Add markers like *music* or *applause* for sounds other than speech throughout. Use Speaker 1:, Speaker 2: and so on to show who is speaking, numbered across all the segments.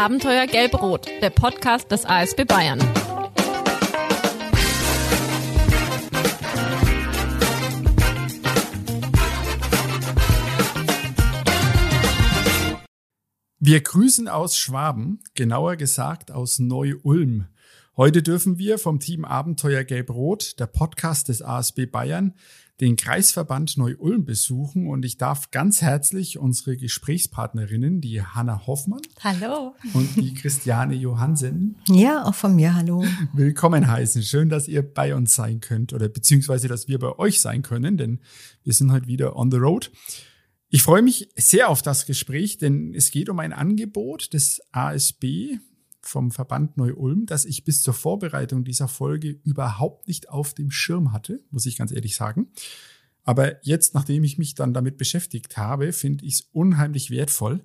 Speaker 1: Abenteuer Gelb-Rot, der Podcast des ASB Bayern.
Speaker 2: Wir grüßen aus Schwaben, genauer gesagt aus Neu-Ulm. Heute dürfen wir vom Team Abenteuer Gelb-Rot, der Podcast des ASB Bayern, den Kreisverband Neu-Ulm besuchen und ich darf ganz herzlich unsere Gesprächspartnerinnen, die Hanna Hoffmann.
Speaker 3: Hallo.
Speaker 2: Und die Christiane Johansen.
Speaker 4: Ja, auch von mir, hallo.
Speaker 2: Willkommen heißen. Schön, dass ihr bei uns sein könnt oder beziehungsweise, dass wir bei euch sein können, denn wir sind heute wieder on the road. Ich freue mich sehr auf das Gespräch, denn es geht um ein Angebot des ASB, vom Verband Neu-Ulm, dass ich bis zur Vorbereitung dieser Folge überhaupt nicht auf dem Schirm hatte, muss ich ganz ehrlich sagen. Aber jetzt, nachdem ich mich dann damit beschäftigt habe, finde ich es unheimlich wertvoll.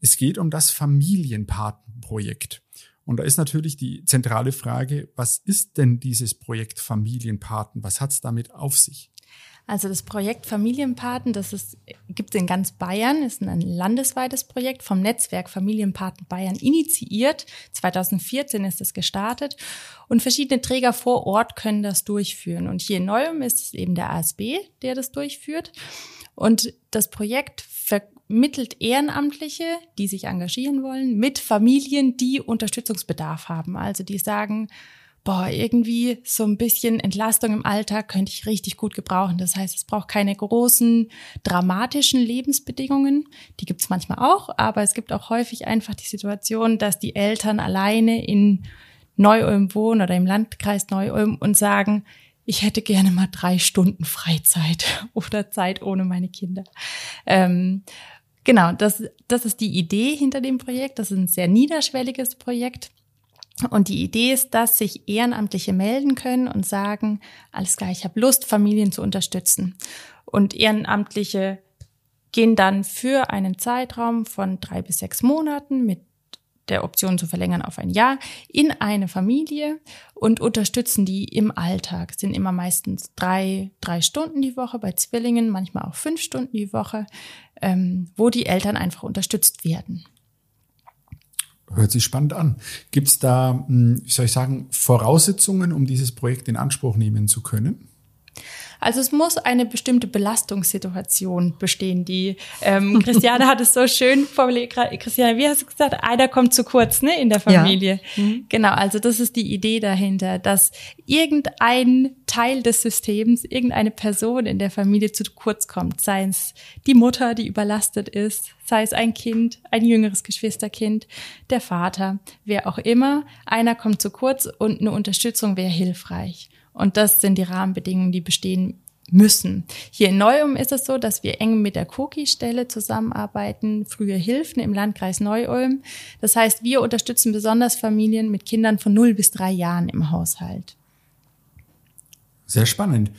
Speaker 2: Es geht um das Familienpatenprojekt. Und da ist natürlich die zentrale Frage, was ist denn dieses Projekt Familienpaten? Was hat es damit auf sich?
Speaker 3: Also das Projekt Familienpaten, das ist, gibt es in ganz Bayern, ist ein landesweites Projekt vom Netzwerk Familienpaten Bayern initiiert. 2014 ist es gestartet und verschiedene Träger vor Ort können das durchführen. Und hier in Neuem ist es eben der ASB, der das durchführt. Und das Projekt vermittelt Ehrenamtliche, die sich engagieren wollen, mit Familien, die Unterstützungsbedarf haben. Also die sagen, boah, irgendwie so ein bisschen Entlastung im Alltag könnte ich richtig gut gebrauchen. Das heißt, es braucht keine großen dramatischen Lebensbedingungen. Die gibt es manchmal auch, aber es gibt auch häufig einfach die Situation, dass die Eltern alleine in Neu-Ulm wohnen oder im Landkreis Neu-Ulm und sagen, ich hätte gerne mal drei Stunden Freizeit *laughs* oder Zeit ohne meine Kinder. Ähm, genau, das, das ist die Idee hinter dem Projekt. Das ist ein sehr niederschwelliges Projekt. Und die Idee ist, dass sich Ehrenamtliche melden können und sagen, alles klar, ich habe Lust, Familien zu unterstützen. Und Ehrenamtliche gehen dann für einen Zeitraum von drei bis sechs Monaten mit der Option zu verlängern auf ein Jahr in eine Familie und unterstützen die im Alltag. Es sind immer meistens drei, drei Stunden die Woche bei Zwillingen, manchmal auch fünf Stunden die Woche, ähm, wo die Eltern einfach unterstützt werden.
Speaker 2: Hört sich spannend an. Gibt es da, hm, wie soll ich sagen, Voraussetzungen, um dieses Projekt in Anspruch nehmen zu können?
Speaker 3: Also es muss eine bestimmte Belastungssituation bestehen. Die ähm, *laughs* Christiane hat es so schön formuliert. Christiane, wie hast du gesagt? Einer kommt zu kurz, ne, in der Familie. Ja. Mhm. Genau. Also das ist die Idee dahinter, dass irgendein Teil des Systems, irgendeine Person in der Familie zu kurz kommt. Sei es die Mutter, die überlastet ist, sei es ein Kind, ein jüngeres Geschwisterkind, der Vater, wer auch immer. Einer kommt zu kurz und eine Unterstützung wäre hilfreich. Und das sind die Rahmenbedingungen, die bestehen müssen. Hier in Neu-Ulm ist es so, dass wir eng mit der Koki-Stelle zusammenarbeiten, frühe Hilfen im Landkreis Neu-Ulm. Das heißt, wir unterstützen besonders Familien mit Kindern von 0 bis 3 Jahren im Haushalt.
Speaker 2: Sehr spannend.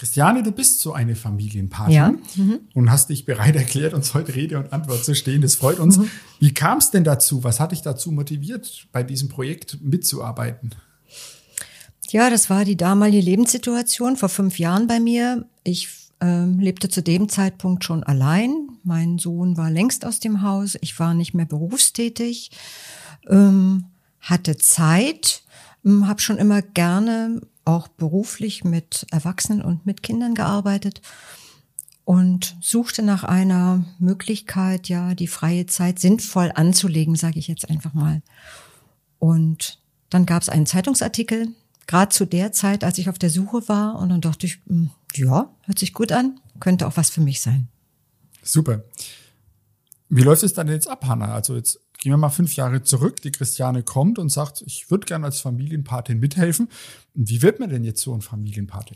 Speaker 2: Christiane, du bist so eine Familienpartnerin ja. mhm. und hast dich bereit erklärt, uns heute Rede und Antwort zu stehen. Das freut uns. Mhm. Wie kam es denn dazu? Was hat dich dazu motiviert, bei diesem Projekt mitzuarbeiten?
Speaker 4: Ja, das war die damalige Lebenssituation vor fünf Jahren bei mir. Ich äh, lebte zu dem Zeitpunkt schon allein. Mein Sohn war längst aus dem Haus. Ich war nicht mehr berufstätig, ähm, hatte Zeit, ähm, habe schon immer gerne auch beruflich mit Erwachsenen und mit Kindern gearbeitet und suchte nach einer Möglichkeit, ja, die freie Zeit sinnvoll anzulegen, sage ich jetzt einfach mal. Und dann gab es einen Zeitungsartikel, gerade zu der Zeit, als ich auf der Suche war. Und dann dachte ich, hm, ja, hört sich gut an, könnte auch was für mich sein.
Speaker 2: Super. Wie läuft es dann jetzt ab, Hanna? Also jetzt gehen wir mal fünf Jahre zurück. Die Christiane kommt und sagt, ich würde gerne als Familienpatin mithelfen. Wie wird man denn jetzt so ein Familienpate?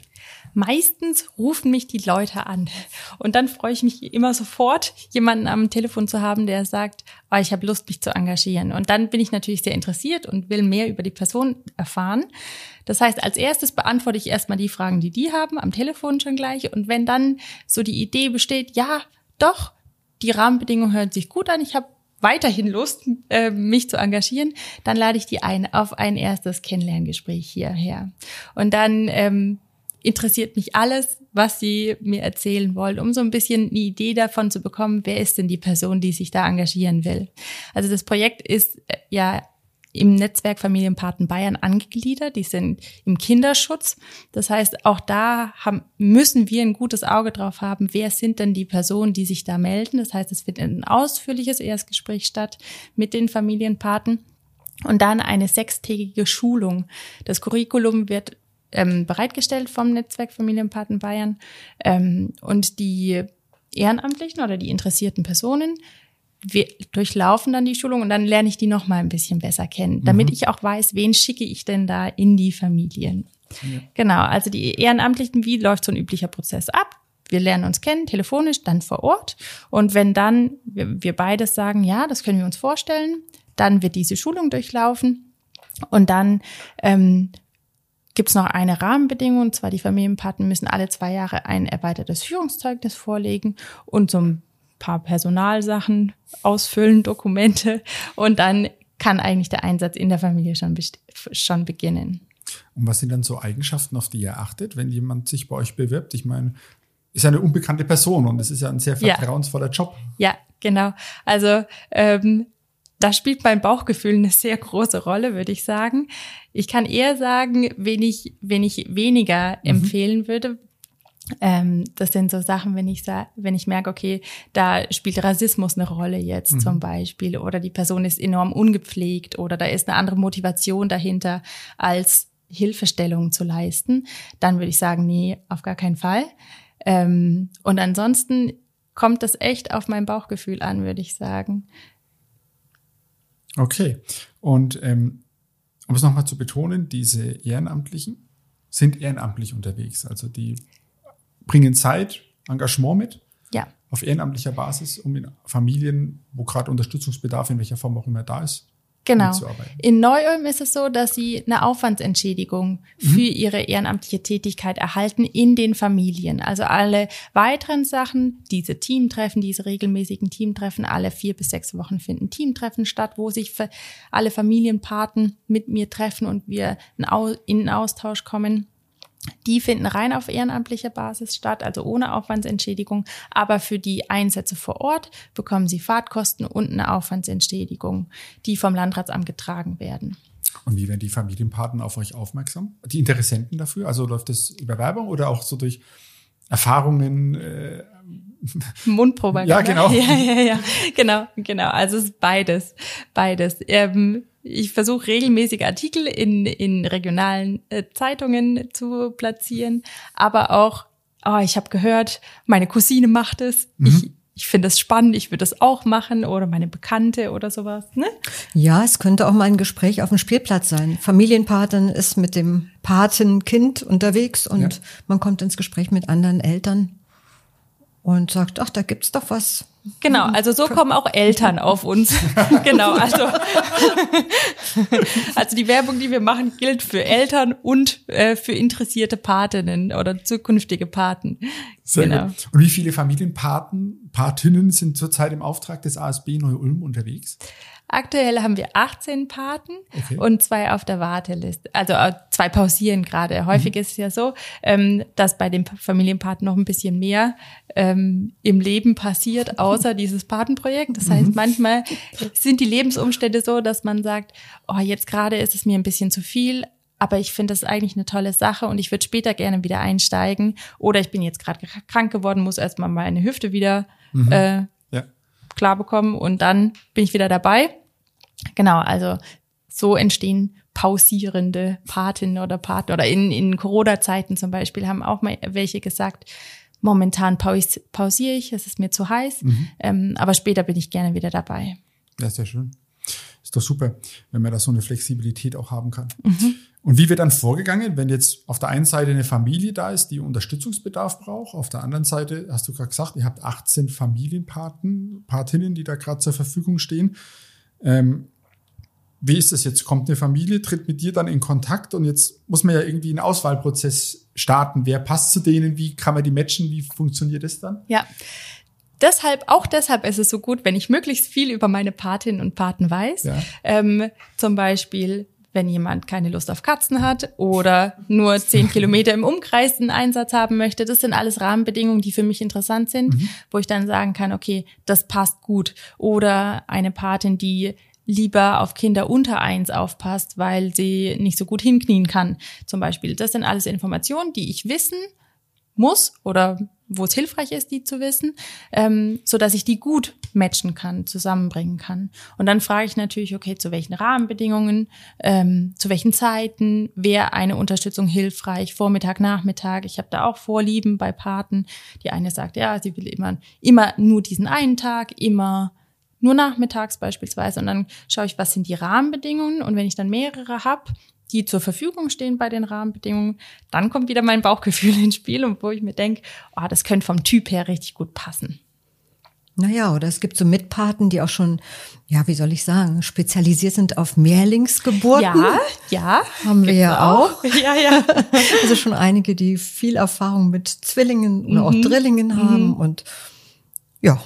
Speaker 3: Meistens rufen mich die Leute an. Und dann freue ich mich immer sofort, jemanden am Telefon zu haben, der sagt, oh, ich habe Lust, mich zu engagieren. Und dann bin ich natürlich sehr interessiert und will mehr über die Person erfahren. Das heißt, als erstes beantworte ich erstmal die Fragen, die die haben, am Telefon schon gleich. Und wenn dann so die Idee besteht, ja, doch, die Rahmenbedingungen hören sich gut an, ich habe weiterhin Lust, äh, mich zu engagieren, dann lade ich die ein auf ein erstes Kennenlerngespräch hierher. Und dann ähm, interessiert mich alles, was Sie mir erzählen wollen, um so ein bisschen eine Idee davon zu bekommen, wer ist denn die Person, die sich da engagieren will. Also das Projekt ist äh, ja im Netzwerk Familienpaten Bayern angegliedert. Die sind im Kinderschutz. Das heißt, auch da haben, müssen wir ein gutes Auge drauf haben, wer sind denn die Personen, die sich da melden. Das heißt, es findet ein ausführliches Erstgespräch statt mit den Familienpaten und dann eine sechstägige Schulung. Das Curriculum wird ähm, bereitgestellt vom Netzwerk Familienpaten Bayern ähm, und die Ehrenamtlichen oder die interessierten Personen wir durchlaufen dann die Schulung und dann lerne ich die noch mal ein bisschen besser kennen, damit mhm. ich auch weiß, wen schicke ich denn da in die Familien. Ja. Genau, also die Ehrenamtlichen, wie läuft so ein üblicher Prozess ab? Wir lernen uns kennen, telefonisch, dann vor Ort. Und wenn dann wir, wir beides sagen, ja, das können wir uns vorstellen, dann wird diese Schulung durchlaufen und dann ähm, gibt es noch eine Rahmenbedingung, und zwar die Familienpaten müssen alle zwei Jahre ein erweitertes Führungszeugnis vorlegen und so ein paar Personalsachen ausfüllen, Dokumente und dann kann eigentlich der Einsatz in der Familie schon, schon beginnen.
Speaker 2: Und was sind dann so Eigenschaften, auf die ihr achtet, wenn jemand sich bei euch bewirbt? Ich meine, ist ja eine unbekannte Person und es ist ja ein sehr vertrauensvoller
Speaker 3: ja.
Speaker 2: Job.
Speaker 3: Ja, genau. Also ähm, da spielt mein Bauchgefühl eine sehr große Rolle, würde ich sagen. Ich kann eher sagen, wen ich, wen ich weniger mhm. empfehlen würde, ähm, das sind so Sachen, wenn ich wenn ich merke, okay, da spielt Rassismus eine Rolle jetzt mhm. zum Beispiel oder die Person ist enorm ungepflegt oder da ist eine andere Motivation dahinter als Hilfestellungen zu leisten, dann würde ich sagen, nee, auf gar keinen Fall. Ähm, und ansonsten kommt das echt auf mein Bauchgefühl an, würde ich sagen.
Speaker 2: Okay. Und ähm, um es nochmal zu betonen, diese Ehrenamtlichen sind ehrenamtlich unterwegs. Also die bringen Zeit, Engagement mit.
Speaker 3: Ja.
Speaker 2: Auf ehrenamtlicher Basis, um in Familien, wo gerade Unterstützungsbedarf in welcher Form auch immer da ist,
Speaker 3: Genau. In Neu-Ulm ist es so, dass sie eine Aufwandsentschädigung mhm. für ihre ehrenamtliche Tätigkeit erhalten in den Familien. Also alle weiteren Sachen, diese Teamtreffen, diese regelmäßigen Teamtreffen, alle vier bis sechs Wochen finden Teamtreffen statt, wo sich alle Familienpaten mit mir treffen und wir in Austausch kommen. Die finden rein auf ehrenamtlicher Basis statt, also ohne Aufwandsentschädigung. Aber für die Einsätze vor Ort bekommen sie Fahrtkosten und eine Aufwandsentschädigung, die vom Landratsamt getragen werden.
Speaker 2: Und wie werden die Familienpaten auf euch aufmerksam? Die Interessenten dafür? Also läuft das über Werbung oder auch so durch Erfahrungen? Äh *laughs*
Speaker 3: Mundprobe.
Speaker 2: Ja, genau. *laughs*
Speaker 3: Ja, ja, ja, genau, genau. Also es ist beides, beides. Ähm, ich versuche regelmäßig Artikel in, in regionalen äh, Zeitungen zu platzieren, aber auch, oh, ich habe gehört, meine Cousine macht es. Mhm. Ich, ich finde es spannend, ich würde es auch machen oder meine Bekannte oder sowas. Ne?
Speaker 4: Ja, es könnte auch mal ein Gespräch auf dem Spielplatz sein. Familienpaten ist mit dem Patenkind unterwegs und ja. man kommt ins Gespräch mit anderen Eltern und sagt, ach, da gibt's doch was.
Speaker 3: Genau, also so kommen auch Eltern auf uns. *laughs* genau, also *laughs* also die Werbung, die wir machen, gilt für Eltern und äh, für interessierte Patinnen oder zukünftige Paten.
Speaker 2: Sehr genau. Gut. Und wie viele Familienpaten, Patinnen sind zurzeit im Auftrag des ASB Neu-Ulm unterwegs?
Speaker 3: Aktuell haben wir 18 Paten okay. und zwei auf der Warteliste. Also äh, zwei pausieren gerade. Häufig mhm. ist es ja so, ähm, dass bei den Familienpaten noch ein bisschen mehr ähm, im Leben passiert, außer dieses Patenprojekt. Das heißt, mhm. manchmal sind die Lebensumstände so, dass man sagt, oh, jetzt gerade ist es mir ein bisschen zu viel, aber ich finde das eigentlich eine tolle Sache und ich würde später gerne wieder einsteigen. Oder ich bin jetzt gerade krank geworden, muss erstmal meine Hüfte wieder mhm. äh, klar bekommen und dann bin ich wieder dabei. Genau, also so entstehen pausierende Patinnen oder Paten oder in, in Corona-Zeiten zum Beispiel haben auch mal welche gesagt, momentan paus pausiere ich, es ist mir zu heiß, mhm. ähm, aber später bin ich gerne wieder dabei.
Speaker 2: Ja, ist ja schön. Ist doch super, wenn man da so eine Flexibilität auch haben kann. Mhm. Und wie wird dann vorgegangen, wenn jetzt auf der einen Seite eine Familie da ist, die Unterstützungsbedarf braucht, auf der anderen Seite hast du gerade gesagt, ihr habt 18 Familienpaten, Patinnen, die da gerade zur Verfügung stehen. Ähm, wie ist das jetzt? Kommt eine Familie, tritt mit dir dann in Kontakt und jetzt muss man ja irgendwie einen Auswahlprozess starten. Wer passt zu denen? Wie kann man die matchen? Wie funktioniert das dann?
Speaker 3: Ja. Deshalb, auch deshalb ist es so gut, wenn ich möglichst viel über meine Patinnen und Paten weiß. Ja. Ähm, zum Beispiel, wenn jemand keine Lust auf Katzen hat oder nur zehn Kilometer im Umkreis einen Einsatz haben möchte. Das sind alles Rahmenbedingungen, die für mich interessant sind, mhm. wo ich dann sagen kann, okay, das passt gut. Oder eine Patin, die lieber auf Kinder unter eins aufpasst, weil sie nicht so gut hinknien kann, zum Beispiel. Das sind alles Informationen, die ich wissen muss oder wo es hilfreich ist, die zu wissen, ähm, so dass ich die gut matchen kann, zusammenbringen kann. Und dann frage ich natürlich, okay, zu welchen Rahmenbedingungen, ähm, zu welchen Zeiten wäre eine Unterstützung hilfreich, Vormittag, Nachmittag. Ich habe da auch Vorlieben bei Paten. Die eine sagt, ja, sie will immer, immer nur diesen einen Tag, immer nur nachmittags beispielsweise. Und dann schaue ich, was sind die Rahmenbedingungen. Und wenn ich dann mehrere habe, die zur Verfügung stehen bei den Rahmenbedingungen, dann kommt wieder mein Bauchgefühl *laughs* ins Spiel und wo ich mir denke, oh, das könnte vom Typ her richtig gut passen.
Speaker 4: Naja, oder es gibt so Mitpaten, die auch schon, ja, wie soll ich sagen, spezialisiert sind auf Mehrlingsgeburten.
Speaker 3: Ja, ja.
Speaker 4: Haben wir ja auch.
Speaker 3: auch. Ja, ja. *laughs*
Speaker 4: Also schon einige, die viel Erfahrung mit Zwillingen oder mhm. auch Drillingen haben mhm. und ja,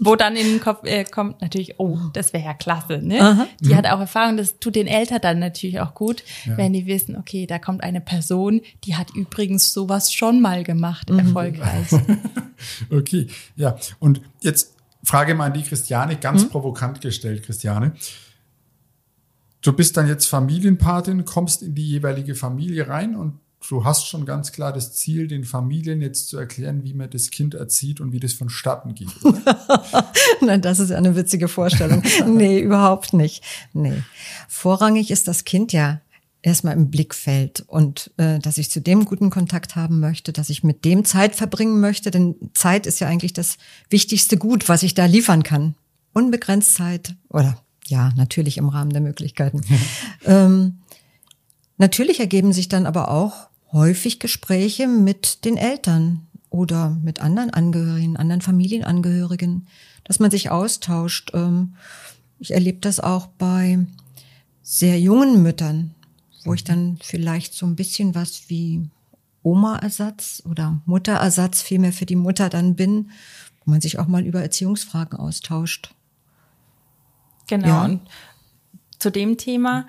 Speaker 3: wo dann in den Kopf äh, kommt natürlich, oh, das wäre ja klasse, ne? Aha. Die mhm. hat auch Erfahrung, das tut den Eltern dann natürlich auch gut, ja. wenn die wissen, okay, da kommt eine Person, die hat übrigens sowas schon mal gemacht, mhm. erfolgreich. *laughs*
Speaker 2: okay, ja. Und jetzt Frage mal an die Christiane, ganz mhm. provokant gestellt, Christiane. Du bist dann jetzt Familienpatin, kommst in die jeweilige Familie rein und du hast schon ganz klar das Ziel, den Familien jetzt zu erklären, wie man das Kind erzieht und wie das vonstatten geht. *laughs*
Speaker 4: Nein, das ist eine witzige Vorstellung. *laughs* nee, überhaupt nicht. Nee. Vorrangig ist das Kind ja erstmal im Blickfeld und äh, dass ich zu dem guten Kontakt haben möchte, dass ich mit dem Zeit verbringen möchte, denn Zeit ist ja eigentlich das wichtigste Gut, was ich da liefern kann. Unbegrenzt Zeit oder ja, natürlich im Rahmen der Möglichkeiten. *laughs* ähm, natürlich ergeben sich dann aber auch häufig Gespräche mit den Eltern oder mit anderen Angehörigen, anderen Familienangehörigen, dass man sich austauscht. Ähm, ich erlebe das auch bei sehr jungen Müttern, wo ich dann vielleicht so ein bisschen was wie Oma-Ersatz oder Mutterersatz vielmehr für die Mutter dann bin, wo man sich auch mal über Erziehungsfragen austauscht.
Speaker 3: Genau. Ja. Und zu dem Thema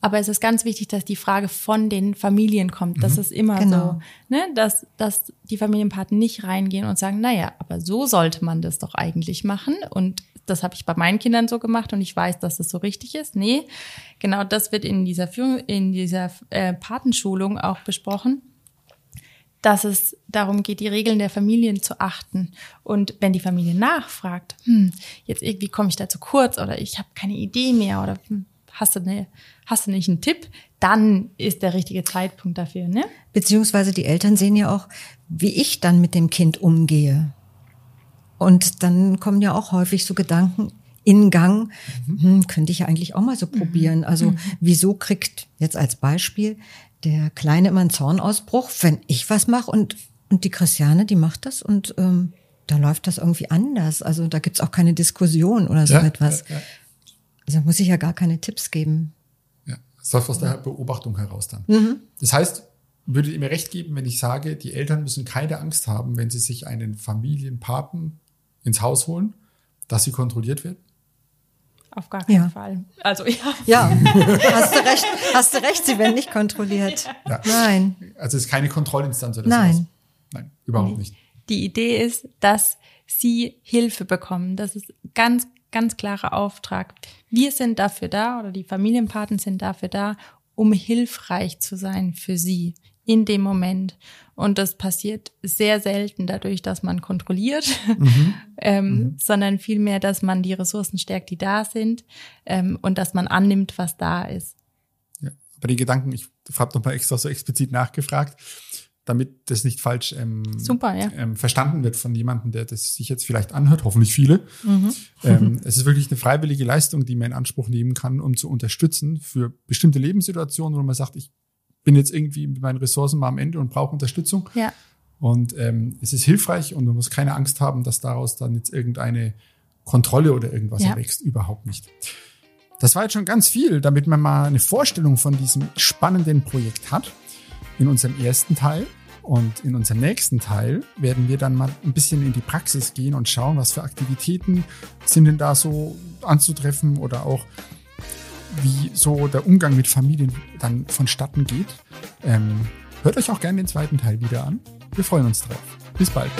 Speaker 3: aber es ist ganz wichtig, dass die Frage von den Familien kommt. Das mhm. ist immer genau. so, ne? dass, dass die Familienpaten nicht reingehen und sagen, naja, aber so sollte man das doch eigentlich machen. Und das habe ich bei meinen Kindern so gemacht und ich weiß, dass das so richtig ist. Nee, genau das wird in dieser Führung, in dieser äh, Patenschulung auch besprochen dass es darum geht, die Regeln der Familien zu achten. Und wenn die Familie nachfragt, hm, jetzt irgendwie komme ich da zu kurz oder ich habe keine Idee mehr oder hm, hast du, eine, hast du nicht einen Tipp, dann ist der richtige Zeitpunkt dafür, ne?
Speaker 4: Beziehungsweise die Eltern sehen ja auch, wie ich dann mit dem Kind umgehe. Und dann kommen ja auch häufig so Gedanken in Gang, mhm. hm, könnte ich ja eigentlich auch mal so probieren. Also mhm. wieso kriegt jetzt als Beispiel der Kleine immer einen Zornausbruch, wenn ich was mache und, und die Christiane, die macht das und ähm, da läuft das irgendwie anders. Also da gibt's auch keine Diskussion oder so ja, etwas. Ja, ja. Also muss ich ja gar keine Tipps geben.
Speaker 2: Ja, das läuft aus der Beobachtung heraus dann. Mhm. Das heißt, würdet ihr mir recht geben, wenn ich sage, die Eltern müssen keine Angst haben, wenn sie sich einen Familienpaten ins Haus holen, dass sie kontrolliert werden?
Speaker 3: Auf gar keinen ja. Fall. Also ja.
Speaker 4: Ja, hast du recht. Hast du recht, sie werden nicht kontrolliert. Ja. Nein.
Speaker 2: Also es ist keine Kontrollinstanz oder
Speaker 4: Nein.
Speaker 2: Sowas. Nein, überhaupt nicht.
Speaker 3: Die Idee ist, dass sie Hilfe bekommen. Das ist ganz ganz klarer Auftrag. Wir sind dafür da oder die Familienpaten sind dafür da, um hilfreich zu sein für sie in dem Moment. Und das passiert sehr selten dadurch, dass man kontrolliert, mhm. *laughs* ähm, mhm. sondern vielmehr, dass man die Ressourcen stärkt, die da sind ähm, und dass man annimmt, was da ist.
Speaker 2: Ja, aber die Gedanken, ich habe noch mal extra so explizit nachgefragt damit das nicht falsch ähm,
Speaker 3: Super, ja.
Speaker 2: ähm, verstanden wird von jemandem, der das sich jetzt vielleicht anhört, hoffentlich viele. Mhm. Ähm, *laughs* es ist wirklich eine freiwillige Leistung, die man in Anspruch nehmen kann, um zu unterstützen für bestimmte Lebenssituationen, wo man sagt, ich bin jetzt irgendwie mit meinen Ressourcen mal am Ende und brauche Unterstützung.
Speaker 3: Ja.
Speaker 2: Und ähm, es ist hilfreich und man muss keine Angst haben, dass daraus dann jetzt irgendeine Kontrolle oder irgendwas ja. erwächst. Überhaupt nicht. Das war jetzt schon ganz viel, damit man mal eine Vorstellung von diesem spannenden Projekt hat in unserem ersten Teil. Und in unserem nächsten Teil werden wir dann mal ein bisschen in die Praxis gehen und schauen, was für Aktivitäten sind denn da so anzutreffen oder auch wie so der Umgang mit Familien dann vonstatten geht. Ähm, hört euch auch gerne den zweiten Teil wieder an. Wir freuen uns drauf. Bis bald.